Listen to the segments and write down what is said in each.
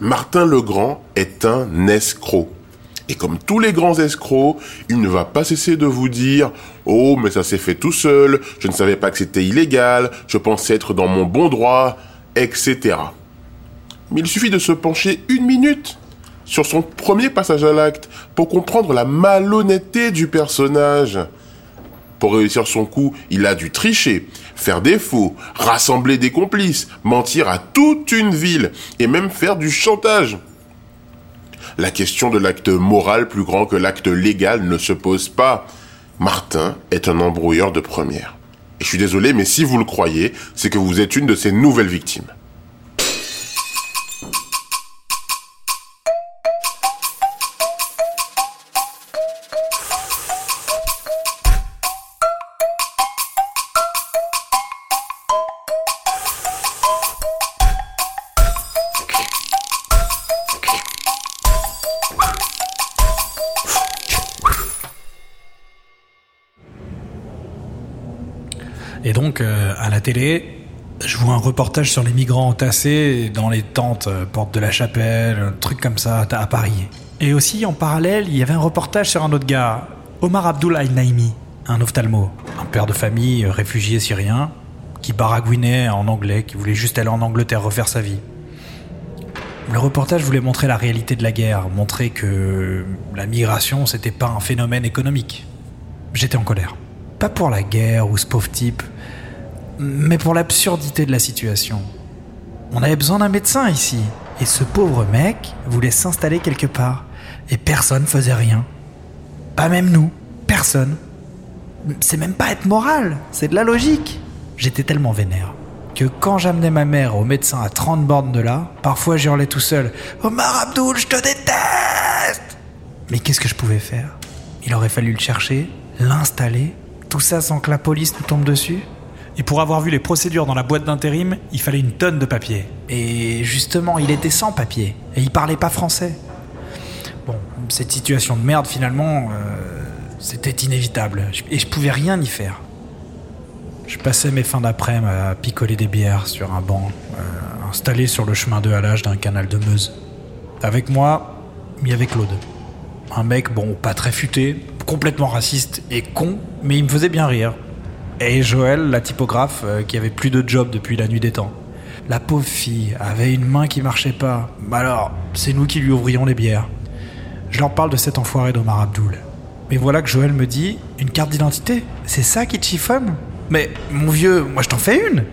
Martin Legrand est un escroc. Et comme tous les grands escrocs, il ne va pas cesser de vous dire Oh, mais ça s'est fait tout seul, je ne savais pas que c'était illégal, je pensais être dans mon bon droit, etc. Mais il suffit de se pencher une minute sur son premier passage à l'acte pour comprendre la malhonnêteté du personnage. Pour réussir son coup, il a dû tricher, faire des faux, rassembler des complices, mentir à toute une ville et même faire du chantage. La question de l'acte moral plus grand que l'acte légal ne se pose pas. Martin est un embrouilleur de première. Et je suis désolé, mais si vous le croyez, c'est que vous êtes une de ces nouvelles victimes. Et donc, euh, à la télé, je vois un reportage sur les migrants entassés dans les tentes, euh, porte de la chapelle, un truc comme ça, à Paris. Et aussi, en parallèle, il y avait un reportage sur un autre gars, Omar Abdul Al-Naimi, un ophtalmo, un père de famille, euh, réfugié syrien, qui baragouinait en anglais, qui voulait juste aller en Angleterre refaire sa vie. Le reportage voulait montrer la réalité de la guerre, montrer que la migration, c'était pas un phénomène économique. J'étais en colère. Pas pour la guerre ou ce pauvre type, mais pour l'absurdité de la situation. On avait besoin d'un médecin ici, et ce pauvre mec voulait s'installer quelque part, et personne faisait rien. Pas même nous, personne. C'est même pas être moral, c'est de la logique. J'étais tellement vénère que quand j'amenais ma mère au médecin à 30 bornes de là, parfois j'hurlais tout seul Omar Abdul, je te déteste Mais qu'est-ce que je pouvais faire? Il aurait fallu le chercher, l'installer, tout ça sans que la police nous tombe dessus et pour avoir vu les procédures dans la boîte d'intérim, il fallait une tonne de papier. Et justement, il était sans papier. Et il parlait pas français. Bon, cette situation de merde, finalement, euh, c'était inévitable. Et je pouvais rien y faire. Je passais mes fins d'après-midi à picoler des bières sur un banc, euh, installé sur le chemin de halage d'un canal de Meuse. Avec moi, il y avait Claude. Un mec, bon, pas très futé, complètement raciste et con, mais il me faisait bien rire. Et Joël, la typographe, euh, qui avait plus de job depuis la nuit des temps. La pauvre fille avait une main qui marchait pas. Bah alors, c'est nous qui lui ouvrions les bières. Je leur parle de cet enfoiré d'Omar Abdoul. Mais voilà que Joël me dit Une carte d'identité C'est ça qui te chiffonne? Mais mon vieux, moi je t'en fais une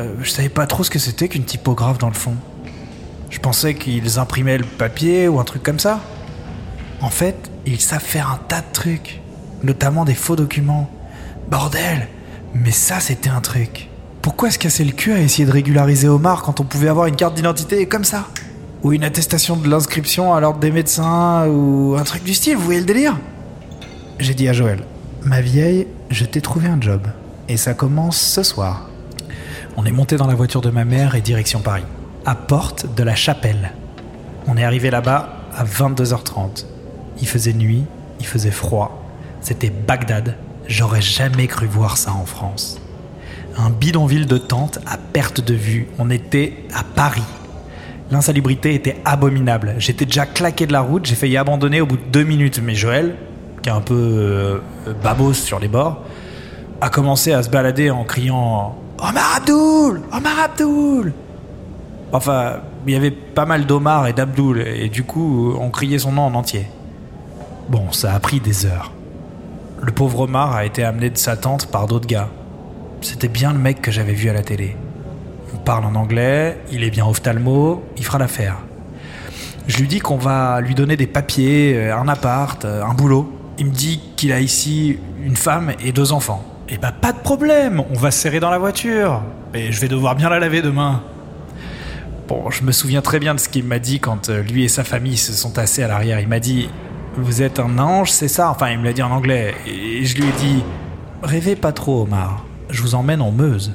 euh, Je savais pas trop ce que c'était qu'une typographe dans le fond. Je pensais qu'ils imprimaient le papier ou un truc comme ça. En fait, ils savent faire un tas de trucs, notamment des faux documents. Bordel Mais ça, c'était un truc. Pourquoi se casser le cul à essayer de régulariser Omar quand on pouvait avoir une carte d'identité comme ça? Ou une attestation de l'inscription à l'ordre des médecins, ou un truc du style, vous voyez le délire? J'ai dit à Joël, ma vieille, je t'ai trouvé un job. Et ça commence ce soir. On est monté dans la voiture de ma mère et direction Paris, à Porte de la Chapelle. On est arrivé là-bas à 22h30. Il faisait nuit, il faisait froid. C'était Bagdad. J'aurais jamais cru voir ça en France. Un bidonville de tentes à perte de vue. On était à Paris. L'insalubrité était abominable. J'étais déjà claqué de la route, j'ai failli abandonner au bout de deux minutes. Mais Joël, qui est un peu euh, babos sur les bords, a commencé à se balader en criant Omar Abdoul Omar Abdoul Enfin, il y avait pas mal d'Omar et d'Abdoul, et du coup, on criait son nom en entier. Bon, ça a pris des heures. Le pauvre Omar a été amené de sa tente par d'autres gars. C'était bien le mec que j'avais vu à la télé. On parle en anglais, il est bien ophtalmo, il fera l'affaire. Je lui dis qu'on va lui donner des papiers, euh, un appart, euh, un boulot. Il me dit qu'il a ici une femme et deux enfants. Eh bah pas de problème, on va se serrer dans la voiture. Et je vais devoir bien la laver demain. Bon, je me souviens très bien de ce qu'il m'a dit quand euh, lui et sa famille se sont tassés à l'arrière. Il m'a dit Vous êtes un ange, c'est ça? Enfin, il me l'a dit en anglais. Et je lui ai dit Rêvez pas trop, Omar. Je vous emmène en Meuse.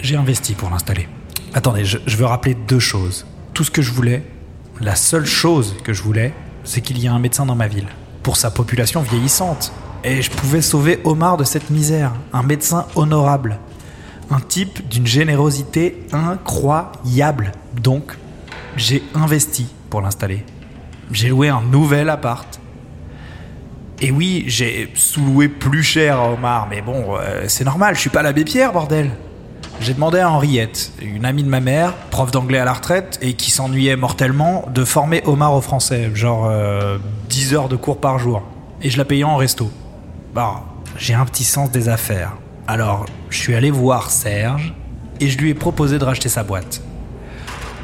J'ai investi pour l'installer. Attendez, je, je veux rappeler deux choses. Tout ce que je voulais, la seule chose que je voulais, c'est qu'il y ait un médecin dans ma ville. Pour sa population vieillissante. Et je pouvais sauver Omar de cette misère. Un médecin honorable. Un type d'une générosité incroyable. Donc, J'ai investi pour l'installer. J'ai loué un nouvel appart. Et oui, j'ai sous-loué plus cher à Omar, mais bon, euh, c'est normal, je suis pas l'abbé Pierre, bordel. J'ai demandé à Henriette, une amie de ma mère, prof d'anglais à la retraite et qui s'ennuyait mortellement, de former Omar au français, genre 10 euh, heures de cours par jour. Et je la payais en resto. Bah, j'ai un petit sens des affaires. Alors, je suis allé voir Serge et je lui ai proposé de racheter sa boîte.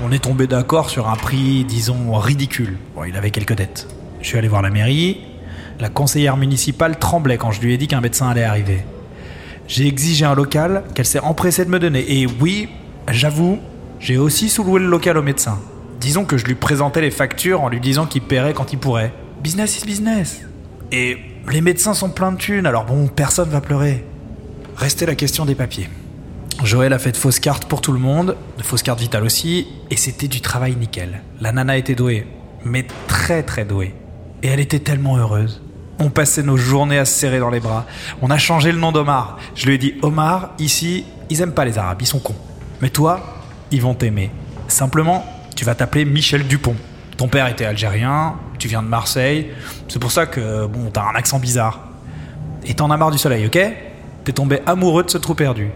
On est tombé d'accord sur un prix, disons, ridicule. Bon, il avait quelques dettes. Je suis allé voir la mairie. La conseillère municipale tremblait quand je lui ai dit qu'un médecin allait arriver. J'ai exigé un local qu'elle s'est empressée de me donner. Et oui, j'avoue, j'ai aussi sous-loué le local au médecin. Disons que je lui présentais les factures en lui disant qu'il paierait quand il pourrait. Business is business. Et les médecins sont pleins de thunes, alors bon, personne va pleurer. Restait la question des papiers. Joël a fait de fausses cartes pour tout le monde, de fausses cartes vitales aussi, et c'était du travail nickel. La nana était douée, mais très très douée. Et elle était tellement heureuse. On passait nos journées à se serrer dans les bras. On a changé le nom d'Omar. Je lui ai dit Omar, ici, ils aiment pas les Arabes, ils sont cons. Mais toi, ils vont t'aimer. Simplement, tu vas t'appeler Michel Dupont. Ton père était algérien, tu viens de Marseille. C'est pour ça que, bon, t'as un accent bizarre. Et t'en as marre du soleil, ok? T'es tombé amoureux de ce trou perdu.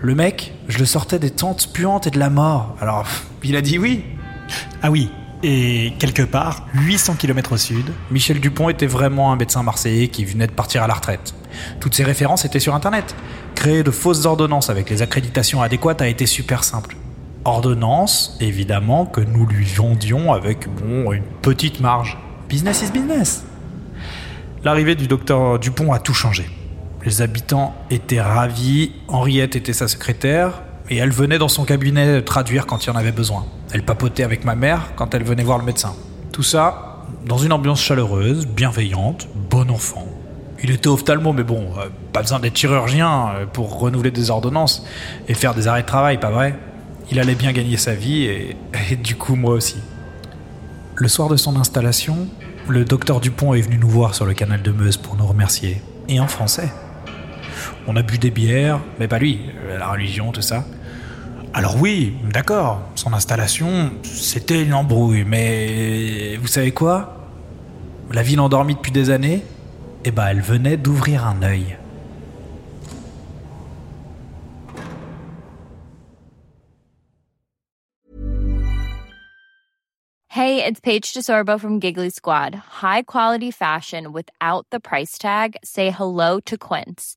Le mec, je le sortais des tentes puantes et de la mort. Alors, il a dit oui. Ah oui, et quelque part, 800 km au sud, Michel Dupont était vraiment un médecin marseillais qui venait de partir à la retraite. Toutes ses références étaient sur Internet. Créer de fausses ordonnances avec les accréditations adéquates a été super simple. Ordonnances, évidemment, que nous lui vendions avec, bon, une petite marge. Business is business. L'arrivée du docteur Dupont a tout changé. Les habitants étaient ravis, Henriette était sa secrétaire, et elle venait dans son cabinet traduire quand il y en avait besoin. Elle papotait avec ma mère quand elle venait voir le médecin. Tout ça dans une ambiance chaleureuse, bienveillante, bon enfant. Il était ophtalmo, mais bon, euh, pas besoin d'être chirurgien euh, pour renouveler des ordonnances et faire des arrêts de travail, pas vrai? Il allait bien gagner sa vie et, et du coup moi aussi. Le soir de son installation, le docteur Dupont est venu nous voir sur le canal de Meuse pour nous remercier. Et en français. On a bu des bières, mais pas lui, euh, la religion, tout ça. Alors oui, d'accord, son installation, c'était une embrouille, mais vous savez quoi? La ville endormie depuis des années, eh ben elle venait d'ouvrir un œil. Hey, it's Paige DeSorbo from Giggly Squad. High quality fashion without the price tag. Say hello to Quince.